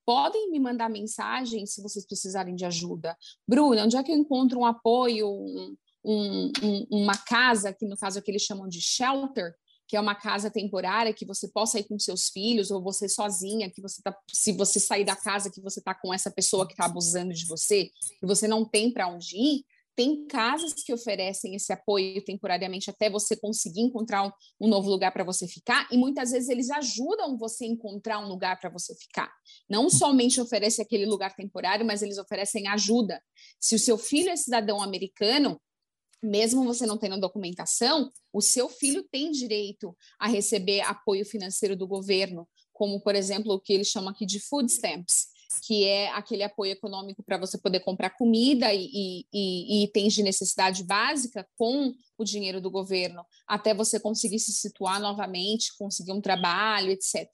Podem me mandar mensagem se vocês precisarem de ajuda. Bruna, onde é que eu encontro um apoio, um, um, um, uma casa, que no caso aqui eles chamam de shelter, que é uma casa temporária que você possa ir com seus filhos ou você sozinha, que você tá, se você sair da casa que você está com essa pessoa que está abusando de você, e você não tem para onde ir, tem casas que oferecem esse apoio temporariamente até você conseguir encontrar um, um novo lugar para você ficar, e muitas vezes eles ajudam você a encontrar um lugar para você ficar. Não somente oferece aquele lugar temporário, mas eles oferecem ajuda. Se o seu filho é cidadão americano, mesmo você não tendo documentação, o seu filho tem direito a receber apoio financeiro do governo, como, por exemplo, o que eles chamam aqui de food stamps que é aquele apoio econômico para você poder comprar comida e, e, e, itens de necessidade básica com o dinheiro do governo, até você conseguir se situar novamente, conseguir um trabalho, etc.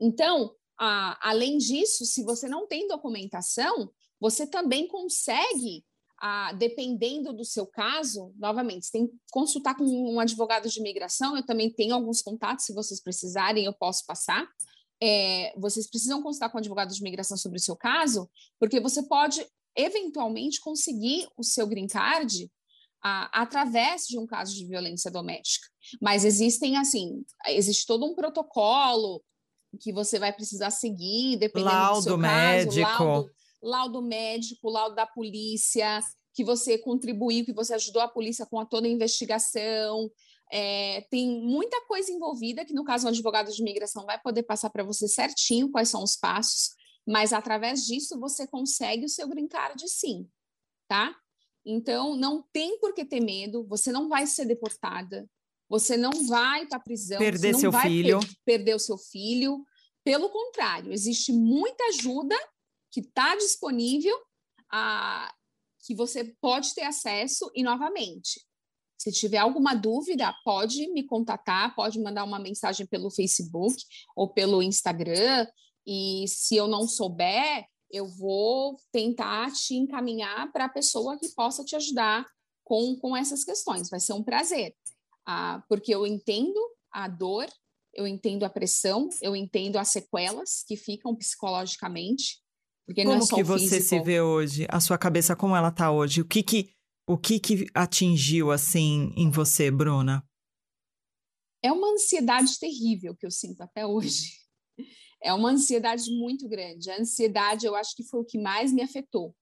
Então, a, além disso, se você não tem documentação, você também consegue dependendo do seu caso, novamente, você tem que consultar com um advogado de imigração. Eu também tenho alguns contatos, se vocês precisarem, eu posso passar é, vocês precisam consultar com o advogado de imigração sobre o seu caso, porque você pode eventualmente conseguir o seu green card a, através de um caso de violência doméstica. Mas existem, assim, existe todo um protocolo que você vai precisar seguir, dependendo laudo do seu médico. caso. Laudo, laudo médico, laudo da polícia, que você contribuiu, que você ajudou a polícia com a toda a investigação. É, tem muita coisa envolvida que, no caso, um advogado de imigração vai poder passar para você certinho quais são os passos, mas através disso você consegue o seu green card sim, tá? Então, não tem por que ter medo, você não vai ser deportada, você não vai para a prisão, perder seu filho. Per perder o seu filho. Pelo contrário, existe muita ajuda que está disponível. A, que você pode ter acesso e novamente. Se tiver alguma dúvida, pode me contatar, pode mandar uma mensagem pelo Facebook ou pelo Instagram. E se eu não souber, eu vou tentar te encaminhar para a pessoa que possa te ajudar com, com essas questões. Vai ser um prazer, ah, porque eu entendo a dor, eu entendo a pressão, eu entendo as sequelas que ficam psicologicamente. Porque como não é só que você físico. se vê hoje? A sua cabeça como ela está hoje? O que que o que que atingiu assim em você, Bruna? É uma ansiedade terrível que eu sinto até hoje. É uma ansiedade muito grande. A ansiedade, eu acho que foi o que mais me afetou.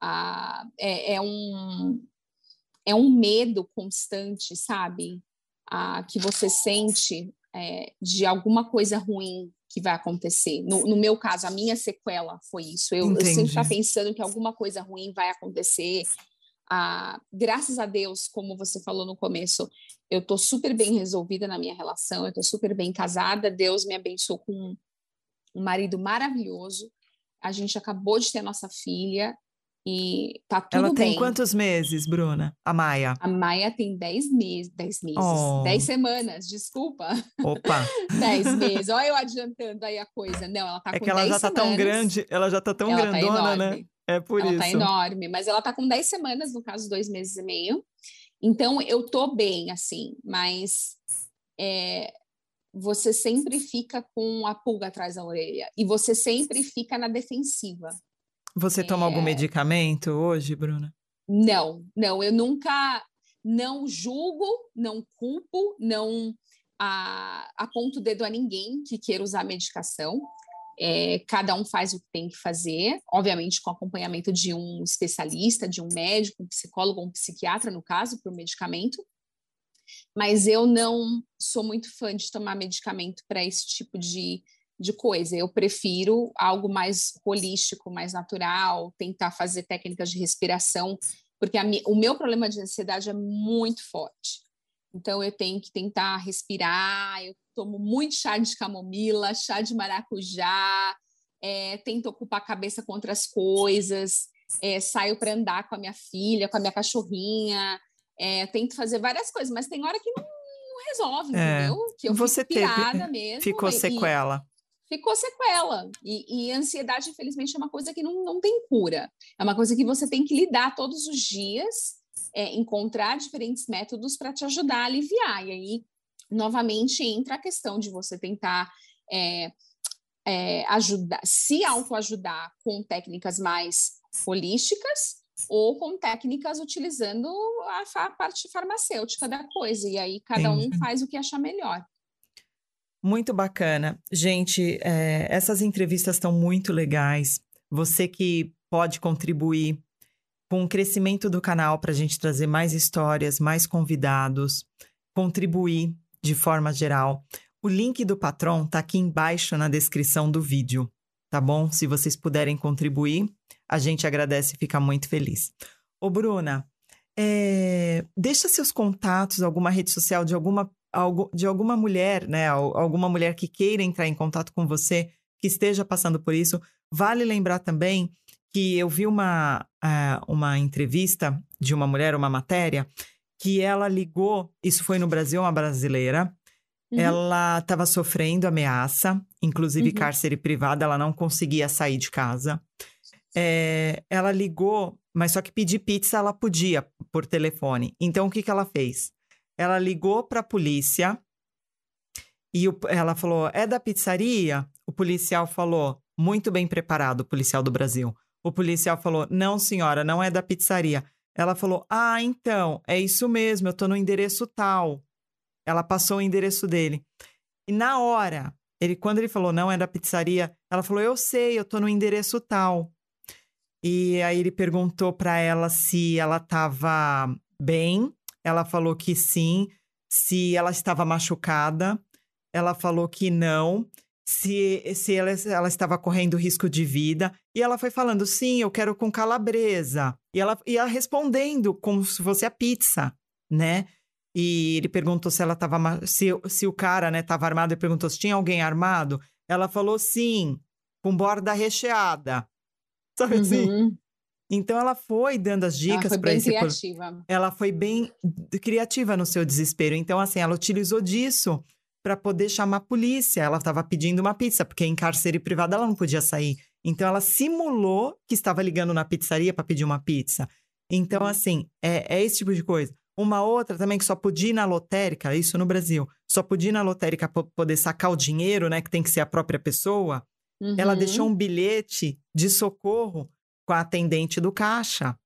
Ah, é, é um é um medo constante, sabe? Ah, que você sente é, de alguma coisa ruim que vai acontecer. No, no, meu caso, a minha sequela foi isso. Eu, eu sempre estava pensando que alguma coisa ruim vai acontecer. Ah, graças a Deus, como você falou no começo, eu estou super bem resolvida na minha relação, eu estou super bem casada. Deus me abençoou com um marido maravilhoso. A gente acabou de ter nossa filha e tá tudo Ela tem bem. quantos meses, Bruna? A Maia? A Maia tem 10 meses, 10 meses, Oh. 10 semanas, desculpa. Opa! 10 meses. Olha eu adiantando aí a coisa. Não, ela tá é com que ela 10 já tá tão semanas. grande, ela já tá tão ela tá grandona, né? É por ela isso. tá enorme, mas ela tá com 10 semanas, no caso, dois meses e meio. Então, eu tô bem, assim, mas é, você sempre fica com a pulga atrás da orelha e você sempre fica na defensiva. Você toma algum É. medicamento hoje, Bruna? Não, não, eu nunca não julgo, não culpo, não ah, aponto o dedo a ninguém que queira usar medicação. É, cada um faz o que tem que fazer, obviamente com acompanhamento de um especialista, de um médico, um psicólogo, um psiquiatra, no caso, para o medicamento. Mas eu não sou muito fã de tomar medicamento para esse tipo de, de coisa. Eu prefiro algo mais holístico, mais natural, tentar fazer técnicas de respiração, porque mi- o meu problema de ansiedade é muito forte. Então eu tenho que tentar respirar, eu tomo muito chá de camomila, chá de maracujá, é, tento ocupar a cabeça com outras coisas, é, saio para andar com a minha filha, com a minha cachorrinha, é, tento fazer várias coisas, mas tem hora que não, não resolve, É. entendeu? Que eu Você fico teve- mesmo. Ficou e- e- sequela. ficou sequela. E, e ansiedade, infelizmente, é uma coisa que não, não tem cura. É uma coisa que você tem que lidar todos os dias, é, encontrar diferentes métodos para te ajudar a aliviar. E aí, novamente, entra a questão de você tentar é, é, ajudar, se autoajudar com técnicas mais holísticas ou com técnicas utilizando a, fa- parte farmacêutica da coisa. E aí, cada um faz o que achar melhor. Muito bacana. Gente, é, essas entrevistas estão muito legais. Você que pode contribuir com o crescimento do canal para a gente trazer mais histórias, mais convidados, contribuir de forma geral. O link do Patron está aqui embaixo na descrição do vídeo, tá bom? Se vocês puderem contribuir, a gente agradece e fica muito feliz. Ô, Bruna, é, deixa seus contatos, alguma rede social de alguma algu- de alguma mulher, né? al- Alguma mulher que queira entrar em contato com você, que esteja passando por isso. Vale lembrar também que eu vi uma, ah, uma entrevista de uma mulher, uma matéria, que ela ligou, isso foi no Brasil, uma brasileira, Uhum. ela estava sofrendo ameaça, inclusive Uhum. cárcere privado, ela não conseguia sair de casa. É, ela ligou, mas só que pedir pizza ela podia por telefone. Então o que, que ela fez? Ela ligou para a polícia e o- ela falou: é da pizzaria? O policial falou: muito bem preparado, policial do Brasil. O policial falou: não, senhora, não é da pizzaria. Ela falou: ah, então, é isso mesmo, eu tô no endereço tal. Ela passou o endereço dele. E na hora, ele, quando ele falou não é da pizzaria, ela falou: eu sei, eu tô no endereço tal. E aí ele perguntou para ela se ela estava bem. Ela falou que sim. Se ela estava machucada, ela falou que não. Se, se ela, ela estava correndo risco de vida. E ela foi falando: sim, eu quero com calabresa. E ela ia respondendo como se fosse a pizza, né? E ele perguntou se ela estava. Se, se o cara né, estava armado e perguntou se tinha alguém armado. Ela falou sim, com borda recheada. Sabe assim? Uhum. Então ela foi dando as dicas para esse. Criativa. Ela foi bem criativa no seu desespero. Então, assim, ela utilizou disso para poder chamar a polícia. Ela estava pedindo uma pizza, porque em cárcere privado ela não podia sair. Então ela simulou que estava ligando na pizzaria para pedir uma pizza. Então, hum. assim, é, é esse tipo de coisa. Uma outra também que só podia ir na lotérica, isso no Brasil, só podia ir na lotérica para poder sacar o dinheiro, né? Que tem que ser a própria pessoa. Uhum. Ela deixou um bilhete de socorro com a atendente do caixa.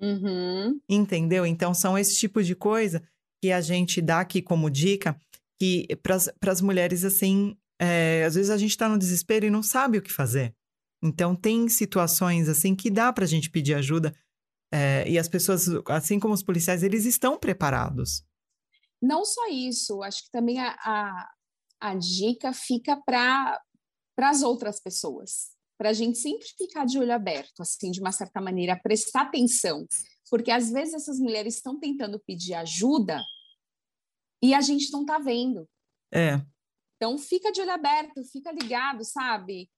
Uhum. Entendeu? Então, são esse tipo de coisa que a gente dá aqui como dica que para as mulheres, assim, é, às vezes a gente está no desespero e não sabe o que fazer. Então, tem situações assim que dá para a gente pedir ajuda é, e as pessoas, assim como os policiais, eles estão preparados. Não só isso, acho que também a, a, a dica fica para as outras pessoas, para a gente sempre ficar de olho aberto, assim, de uma certa maneira, prestar atenção, porque às vezes essas mulheres estão tentando pedir ajuda e a gente não está vendo. É. Então fica de olho aberto, fica ligado, sabe?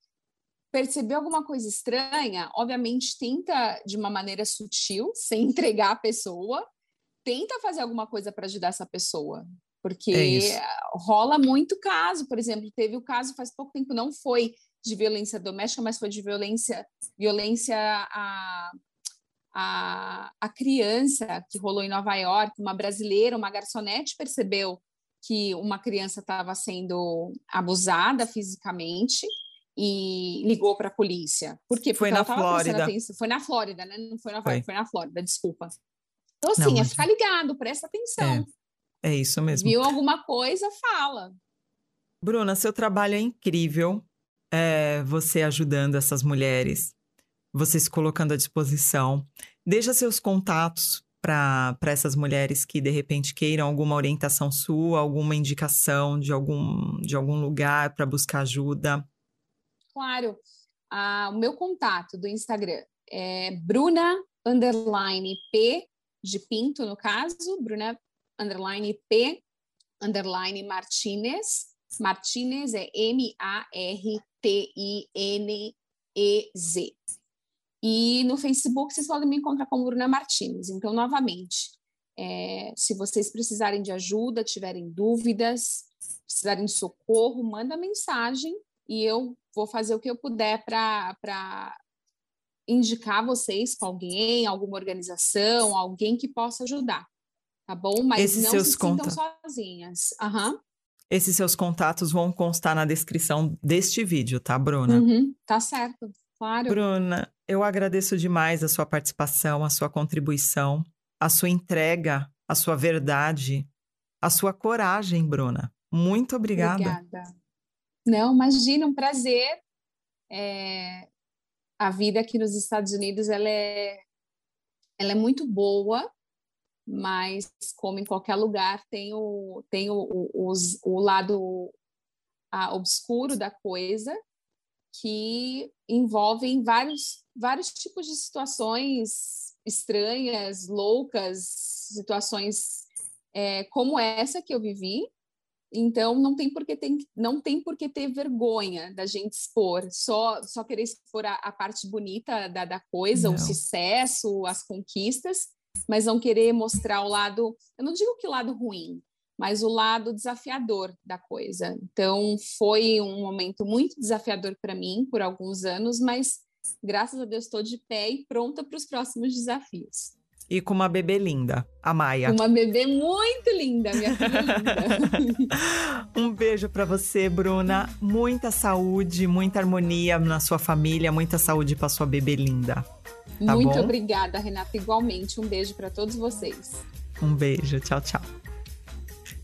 Percebeu alguma coisa estranha, obviamente tenta de uma maneira sutil, sem entregar a pessoa, tenta fazer alguma coisa para ajudar essa pessoa. Porque é rola muito caso, por exemplo, teve o caso faz pouco tempo, não foi de violência doméstica, mas foi de violência, violência a, a, a criança que rolou em Nova York, uma brasileira, uma garçonete percebeu que uma criança estava sendo abusada fisicamente e ligou para a polícia. Por quê? Porque foi na Flórida. Foi na Flórida, né? Não foi na Flórida, foi, foi na Flórida, desculpa. Então, assim, Não, é ficar ligado, presta atenção. É, é isso mesmo. Viu alguma coisa, fala. Bruna, seu trabalho é incrível. É, você ajudando essas mulheres, você se colocando à disposição. Deixa seus contatos para essas mulheres que de repente queiram alguma orientação sua, alguma indicação de algum, de algum lugar para buscar ajuda claro, o meu contato do Instagram é Bruna underline P de Pinto, no caso, Bruna underline P underline Martinez. Martinez é M-A-R-T-I-N-E-Z. E no Facebook vocês podem me encontrar como Bruna Martinez. Então, novamente, é, se vocês precisarem de ajuda, tiverem dúvidas, precisarem de socorro, manda mensagem e eu vou fazer o que eu puder para indicar vocês para alguém, alguma organização, alguém que possa ajudar, tá bom? Mas Esses não seus se sintam sozinhas. Uhum. Esses seus contatos vão constar na descrição deste vídeo, tá, Bruna? Uhum, tá certo, claro. Bruna, eu agradeço demais a sua participação, a sua contribuição, a sua entrega, a sua verdade, a sua coragem, Bruna. Muito obrigada. Obrigada. Não, imagina, um prazer. É, a vida aqui nos Estados Unidos ela é, ela é muito boa, mas como em qualquer lugar tem o, tem o, o, os, o lado a, obscuro da coisa que envolvem vários, vários tipos de situações estranhas, loucas, situações é, como essa que eu vivi, então não tem por que tem, não tem por que ter vergonha da gente expor, só só querer expor a, a parte bonita da, da coisa, não. o sucesso, as conquistas, mas não querer mostrar o lado, eu não digo que o lado ruim, mas o lado desafiador da coisa. Então foi um momento muito desafiador para mim por alguns anos, mas graças a Deus estou de pé e pronta para os próximos desafios. E com uma bebê linda, a Maia. Uma bebê muito linda, minha filha linda. um beijo para você, Bruna. Muita saúde, muita harmonia na sua família, muita saúde para sua bebê linda. Tá muito bom? obrigada, Renata. Igualmente, um beijo para todos vocês. Um beijo, tchau, tchau.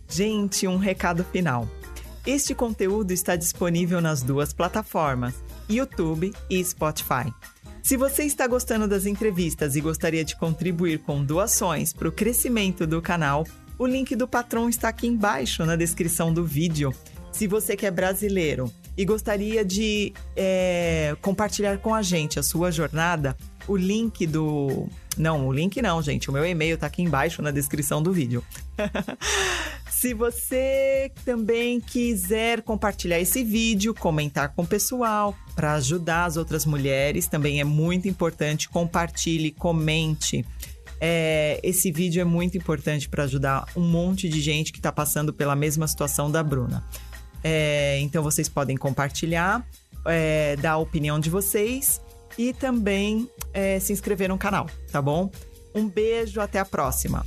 Gente, um recado final. Este conteúdo está disponível nas duas plataformas, YouTube e Spotify. Se você está gostando das entrevistas e gostaria de contribuir com doações para o crescimento do canal, o link do Patron está aqui embaixo na descrição do vídeo. Se você que é brasileiro e gostaria de é, compartilhar com a gente a sua jornada, o link do. Não, o link não, gente. O meu e-mail está aqui embaixo na descrição do vídeo. Se você também quiser compartilhar esse vídeo, comentar com o pessoal para ajudar as outras mulheres, também é muito importante. Compartilhe, comente. É, esse vídeo é muito importante para ajudar um monte de gente que está passando pela mesma situação da Bruna. É, então vocês podem compartilhar, é, dar a opinião de vocês e também é, se inscrever no canal, tá bom? Um beijo, até a próxima!